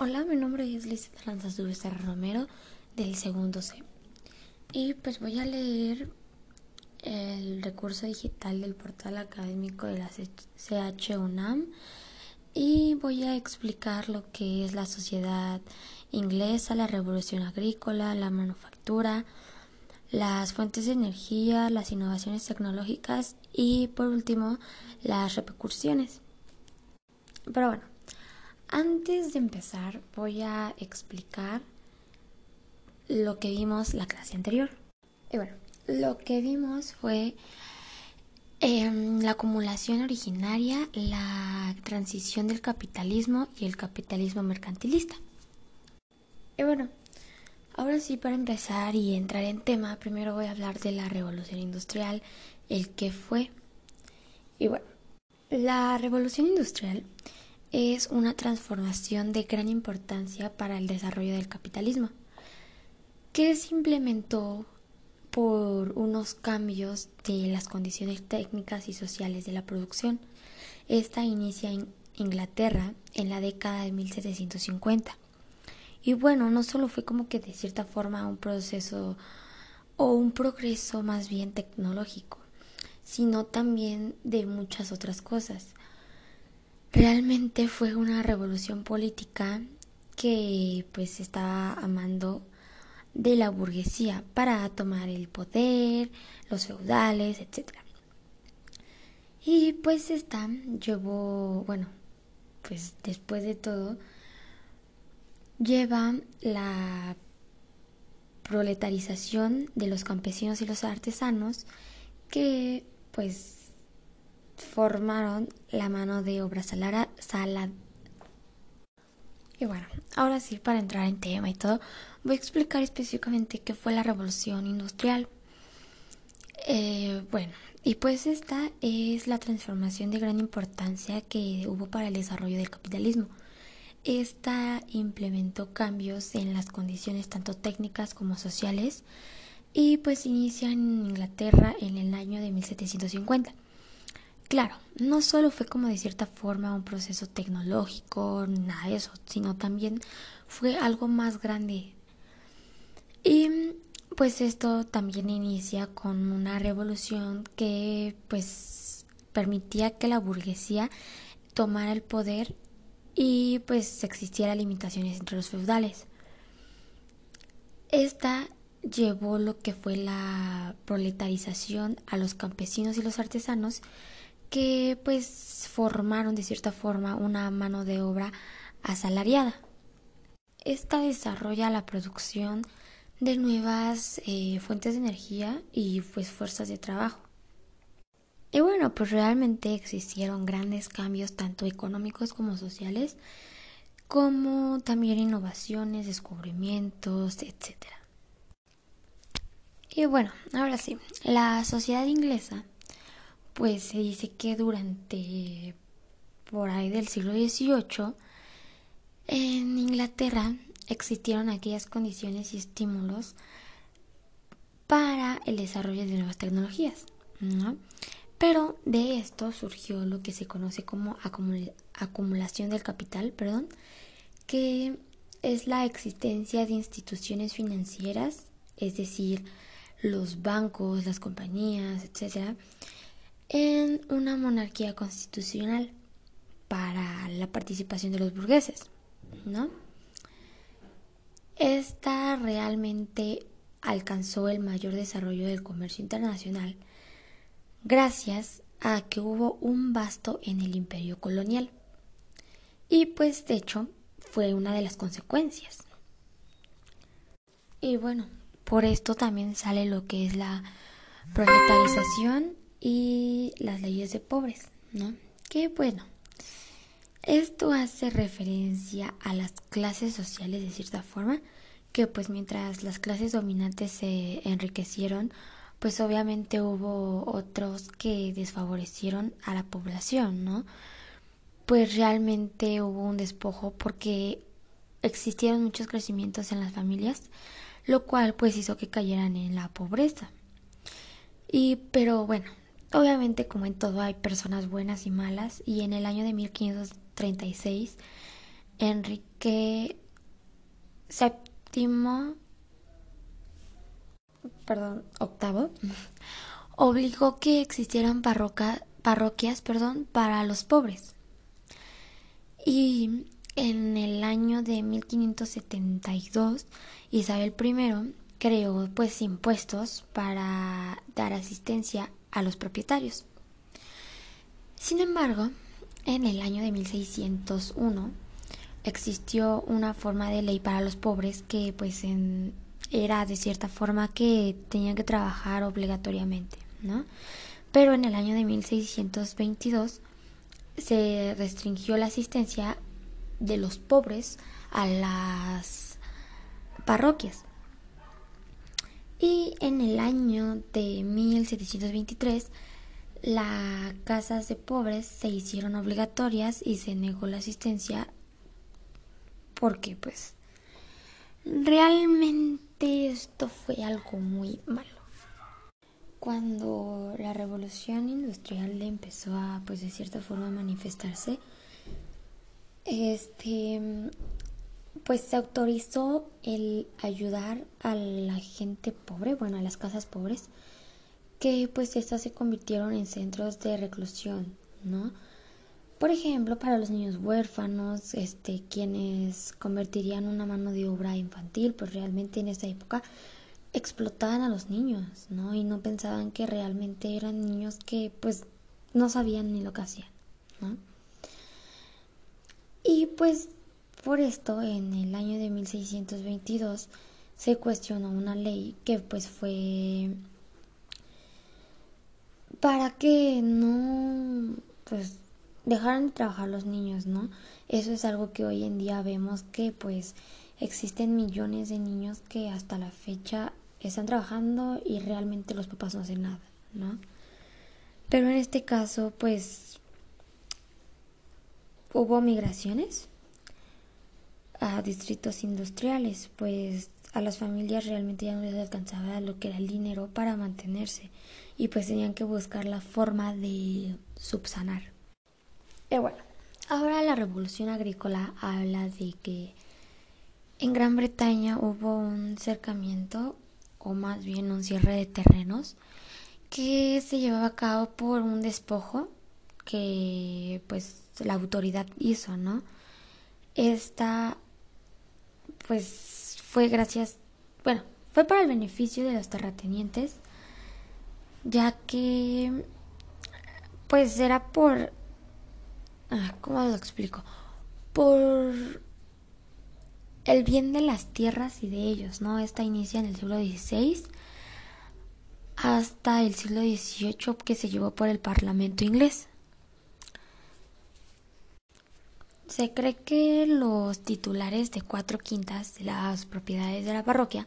Hola, mi nombre es Liz Lanzas Becerra Romero del segundo C. Y pues voy a leer el recurso digital del portal académico de la CH UNAM y voy a explicar lo que es la sociedad inglesa, la revolución agrícola, la manufactura, las fuentes de energía, las innovaciones tecnológicas y por último las repercusiones. Pero bueno, antes de empezar, voy a explicar lo que vimos la clase anterior. Y bueno, lo que vimos fue em, la acumulación originaria, la transición del capitalismo y el capitalismo mercantilista. Y bueno, ahora sí para empezar y entrar en tema, primero voy a hablar de la revolución industrial, el que fue. Y bueno, la revolución industrial es una transformación de gran importancia para el desarrollo del capitalismo, que se implementó por unos cambios de las condiciones técnicas y sociales de la producción. Esta inicia en Inglaterra en la década de 1750. Y bueno, no solo fue como que de cierta forma un proceso o un progreso más bien tecnológico, sino también de muchas otras cosas. Realmente fue una revolución política que pues estaba amando de la burguesía para tomar el poder, los feudales, etc. Y pues esta llevó, bueno, pues después de todo, lleva la proletarización de los campesinos y los artesanos que pues formaron la mano de obra salada. Y bueno, ahora sí, para entrar en tema y todo, voy a explicar específicamente qué fue la revolución industrial. Eh, bueno, y pues esta es la transformación de gran importancia que hubo para el desarrollo del capitalismo. Esta implementó cambios en las condiciones tanto técnicas como sociales y pues inicia en Inglaterra en el año de 1750. Claro, no solo fue como de cierta forma un proceso tecnológico, nada de eso, sino también fue algo más grande. Y pues esto también inicia con una revolución que pues permitía que la burguesía tomara el poder y pues existiera limitaciones entre los feudales. Esta llevó lo que fue la proletarización a los campesinos y los artesanos que pues formaron de cierta forma una mano de obra asalariada. Esta desarrolla la producción de nuevas eh, fuentes de energía y pues fuerzas de trabajo. Y bueno, pues realmente existieron grandes cambios tanto económicos como sociales, como también innovaciones, descubrimientos, etc. Y bueno, ahora sí, la sociedad inglesa pues se dice que durante por ahí del siglo XVIII en Inglaterra existieron aquellas condiciones y estímulos para el desarrollo de nuevas tecnologías, ¿no? Pero de esto surgió lo que se conoce como acumulación del capital, perdón, que es la existencia de instituciones financieras, es decir, los bancos, las compañías, etcétera, en una monarquía constitucional para la participación de los burgueses, ¿no? Esta realmente alcanzó el mayor desarrollo del comercio internacional gracias a que hubo un vasto en el imperio colonial. Y pues de hecho fue una de las consecuencias. Y bueno, por esto también sale lo que es la proletarización y las leyes de pobres, ¿no? Que bueno, esto hace referencia a las clases sociales de cierta forma, que pues mientras las clases dominantes se enriquecieron, pues obviamente hubo otros que desfavorecieron a la población, ¿no? Pues realmente hubo un despojo porque existieron muchos crecimientos en las familias, lo cual pues hizo que cayeran en la pobreza. Y pero bueno, Obviamente, como en todo, hay personas buenas y malas, y en el año de 1536, Enrique que séptimo, perdón, octavo, obligó que existieran parroquias perdón, para los pobres. Y en el año de 1572, Isabel I creó pues impuestos para dar asistencia a los propietarios. Sin embargo, en el año de 1601 existió una forma de ley para los pobres que pues era de cierta forma que tenían que trabajar obligatoriamente, ¿no? Pero en el año de 1622 se restringió la asistencia de los pobres a las parroquias. Y en el año de 1723 las casas de pobres se hicieron obligatorias y se negó la asistencia porque pues realmente esto fue algo muy malo. Cuando la revolución industrial empezó a pues de cierta forma manifestarse, este pues se autorizó el ayudar a la gente pobre, bueno, a las casas pobres, que pues estas se convirtieron en centros de reclusión, ¿no? Por ejemplo, para los niños huérfanos, este, quienes convertirían una mano de obra infantil, pues realmente en esa época explotaban a los niños, ¿no? Y no pensaban que realmente eran niños que pues no sabían ni lo que hacían, ¿no? Y pues por esto en el año de 1622 se cuestionó una ley que pues fue para que no pues dejaran de trabajar los niños, ¿no? Eso es algo que hoy en día vemos que pues existen millones de niños que hasta la fecha están trabajando y realmente los papás no hacen nada, ¿no? Pero en este caso pues hubo migraciones a distritos industriales, pues a las familias realmente ya no les alcanzaba lo que era el dinero para mantenerse y pues tenían que buscar la forma de subsanar. Y bueno, ahora la revolución agrícola habla de que en Gran Bretaña hubo un cercamiento o más bien un cierre de terrenos que se llevaba a cabo por un despojo que pues la autoridad hizo, ¿no? Esta pues fue gracias, bueno, fue para el beneficio de los terratenientes, ya que pues era por ah, ¿cómo lo explico? Por el bien de las tierras y de ellos, ¿no? Esta inicia en el siglo XVI hasta el siglo XVIII que se llevó por el Parlamento inglés. Se cree que los titulares de cuatro quintas de las propiedades de la parroquia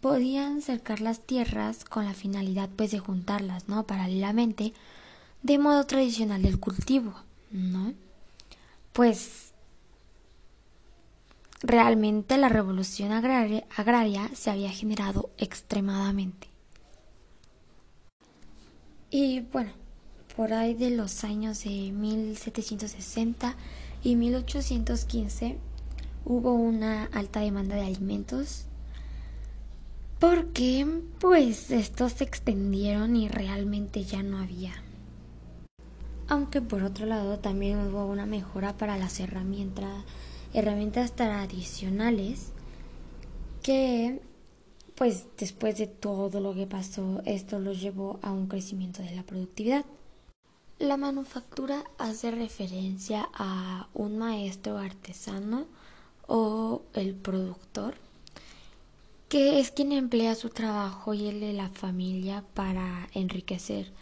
podían cercar las tierras con la finalidad pues de juntarlas, ¿no? Paralelamente, de modo tradicional del cultivo, ¿no? Pues realmente la revolución agraria, agraria se había generado extremadamente. Y bueno, por ahí de los años de 1760 y 1815 hubo una alta demanda de alimentos porque pues estos se extendieron y realmente ya no había. Aunque por otro lado también hubo una mejora para las herramientas, herramientas tradicionales que pues después de todo lo que pasó esto los llevó a un crecimiento de la productividad. La manufactura hace referencia a un maestro artesano o el productor, que es quien emplea su trabajo y el de la familia para enriquecer.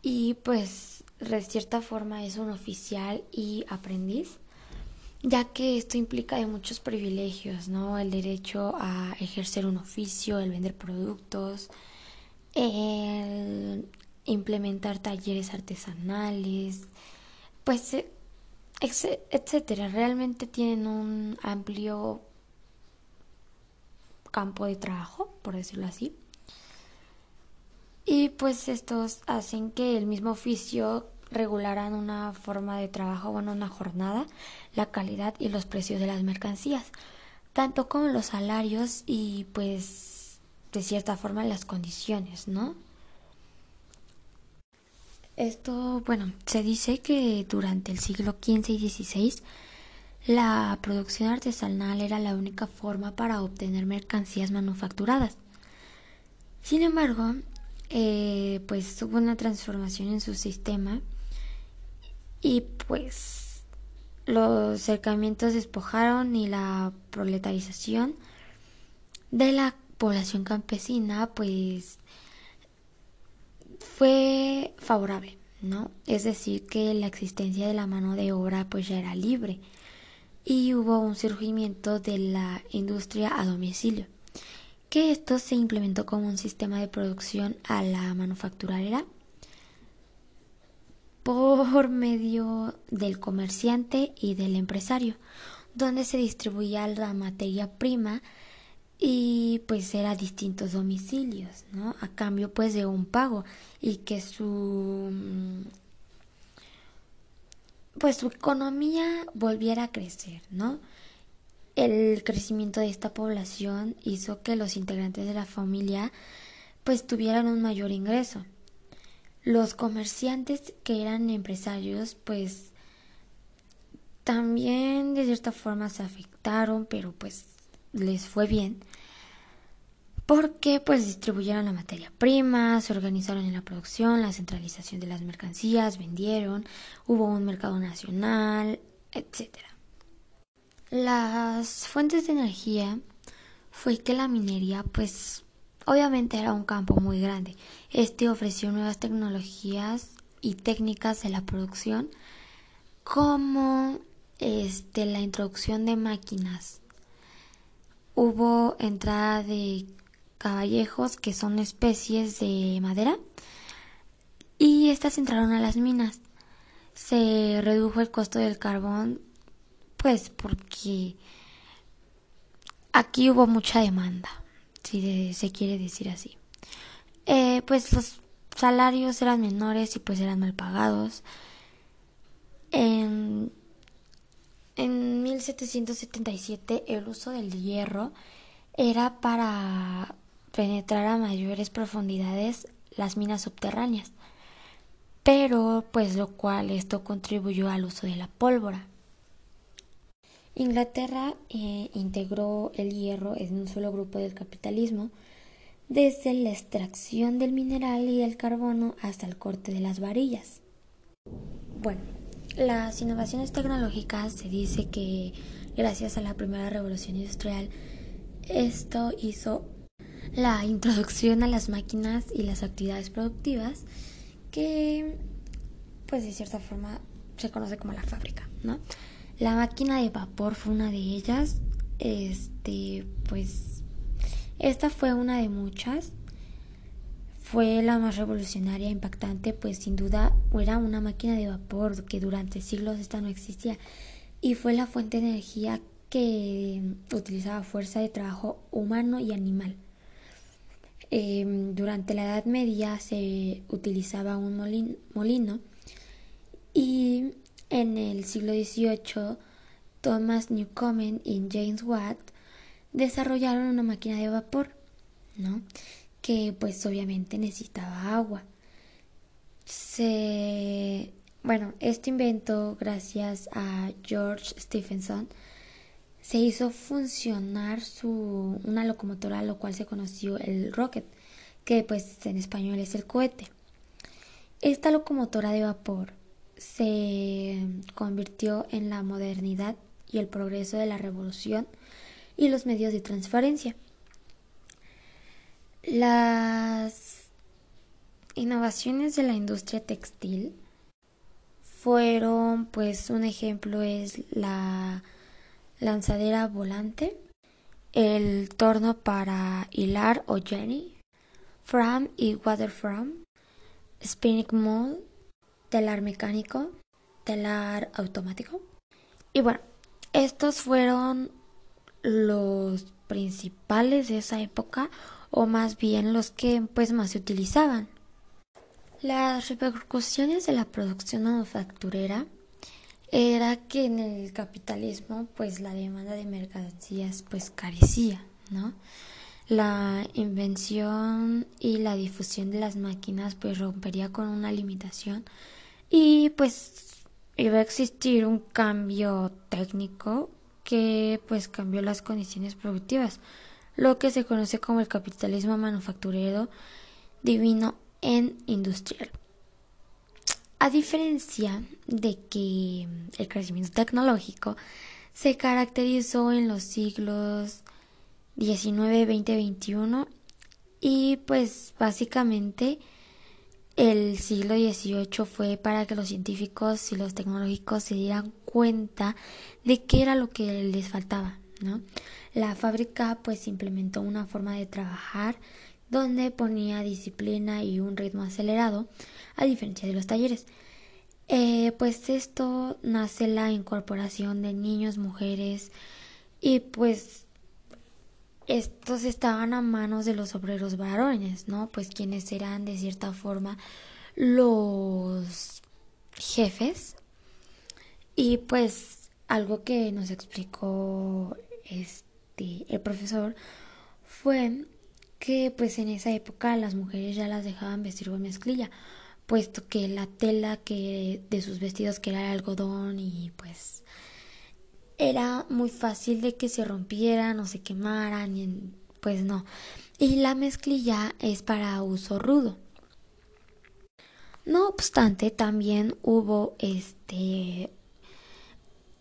Y pues de cierta forma es un oficial y aprendiz, ya que esto implica de muchos privilegios, ¿no? El derecho a ejercer un oficio, el vender productos, el implementar talleres artesanales, pues, eh, etcétera. Realmente tienen un amplio campo de trabajo, por decirlo así. Y pues estos hacen que el mismo oficio regularan una forma de trabajo, bueno, una jornada, la calidad y los precios de las mercancías, tanto como los salarios y pues de cierta forma las condiciones, ¿no? Esto, bueno, se dice que durante el siglo XV y XVI la producción artesanal era la única forma para obtener mercancías manufacturadas. Sin embargo, eh, pues hubo una transformación en su sistema y pues los cercamientos despojaron y la proletarización de la población campesina pues fue favorable, ¿no? Es decir, que la existencia de la mano de obra pues ya era libre y hubo un surgimiento de la industria a domicilio, que esto se implementó como un sistema de producción a la manufacturera por medio del comerciante y del empresario, donde se distribuía la materia prima y pues era distintos domicilios, ¿no? A cambio pues de un pago y que su pues su economía volviera a crecer, ¿no? El crecimiento de esta población hizo que los integrantes de la familia pues tuvieran un mayor ingreso. Los comerciantes que eran empresarios pues también de cierta forma se afectaron, pero pues les fue bien porque pues distribuyeron la materia prima, se organizaron en la producción, la centralización de las mercancías, vendieron, hubo un mercado nacional, etc. Las fuentes de energía fue que la minería pues obviamente era un campo muy grande. Este ofreció nuevas tecnologías y técnicas de la producción como este la introducción de máquinas. Hubo entrada de caballejos, que son especies de madera, y estas entraron a las minas. Se redujo el costo del carbón, pues porque aquí hubo mucha demanda, si se quiere decir así. Eh, pues los salarios eran menores y pues eran mal pagados. En, en 1777 el uso del hierro era para penetrar a mayores profundidades las minas subterráneas, pero pues lo cual esto contribuyó al uso de la pólvora. Inglaterra eh, integró el hierro en un solo grupo del capitalismo, desde la extracción del mineral y del carbono hasta el corte de las varillas. Bueno, las innovaciones tecnológicas se dice que gracias a la primera revolución industrial esto hizo la introducción a las máquinas y las actividades productivas que pues de cierta forma se conoce como la fábrica, ¿no? La máquina de vapor fue una de ellas. Este, pues esta fue una de muchas. Fue la más revolucionaria e impactante, pues sin duda era una máquina de vapor que durante siglos esta no existía y fue la fuente de energía que utilizaba fuerza de trabajo humano y animal. Em, durante la Edad Media se utilizaba un molino y en el siglo XVIII Thomas Newcomen y James Watt desarrollaron una máquina de vapor, ¿no? Que pues obviamente necesitaba agua. Se bueno, este invento gracias a George Stephenson se hizo funcionar su, una locomotora, lo cual se conoció el rocket, que pues en español es el cohete. Esta locomotora de vapor se convirtió en la modernidad y el progreso de la revolución y los medios de transferencia. Las innovaciones de la industria textil fueron, pues un ejemplo es la lanzadera volante, el torno para hilar o jenny, fram y water fram, spinning mold, telar mecánico, telar automático. Y bueno, estos fueron los principales de esa época o más bien los que pues más se utilizaban. Las repercusiones de la producción manufacturera era que en el capitalismo pues la demanda de mercancías pues carecía, ¿no? La invención y la difusión de las máquinas pues rompería con una limitación y pues iba a existir un cambio técnico que pues cambió las condiciones productivas, lo que se conoce como el capitalismo manufacturero divino en industrial. A diferencia de que el crecimiento tecnológico se caracterizó en los siglos XIX, XX, XXI y pues básicamente el siglo XVIII fue para que los científicos y los tecnológicos se dieran cuenta de qué era lo que les faltaba, ¿no? La fábrica pues implementó una forma de trabajar donde ponía disciplina y un ritmo acelerado, a diferencia de los talleres. Eh, pues esto nace la incorporación de niños, mujeres y pues estos estaban a manos de los obreros varones, ¿no? Pues quienes eran de cierta forma los jefes. Y pues algo que nos explicó este el profesor fue que pues en esa época las mujeres ya las dejaban vestir con mezclilla, puesto que la tela que de sus vestidos que era algodón y pues era muy fácil de que se rompieran o se quemaran y pues no. Y la mezclilla es para uso rudo. No obstante, también hubo este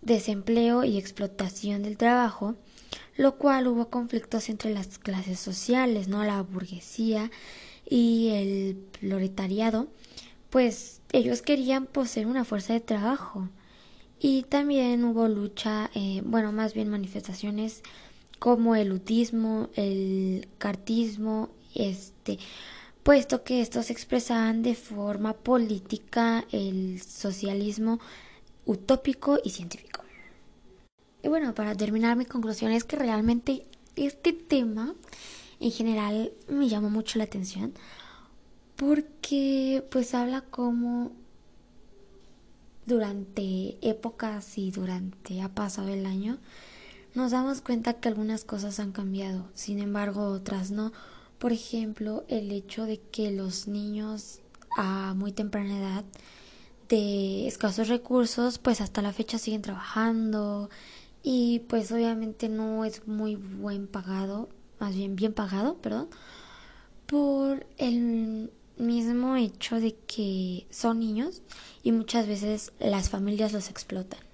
desempleo y explotación del trabajo lo cual hubo conflictos entre las clases sociales, ¿no? La burguesía y el proletariado, pues ellos querían poseer una fuerza de trabajo. Y también hubo lucha, eh, bueno, más bien manifestaciones como el lutismo, el cartismo, este, puesto que estos expresaban de forma política el socialismo utópico y científico. Y bueno, para terminar mi conclusión es que realmente este tema en general me llamó mucho la atención porque pues habla como durante épocas y durante ha pasado el año nos damos cuenta que algunas cosas han cambiado, sin embargo otras no. Por ejemplo, el hecho de que los niños a muy temprana edad de escasos recursos, pues hasta la fecha siguen trabajando, y pues obviamente no es muy buen pagado, más bien bien pagado, perdón, por el mismo hecho de que son niños y muchas veces las familias los explotan.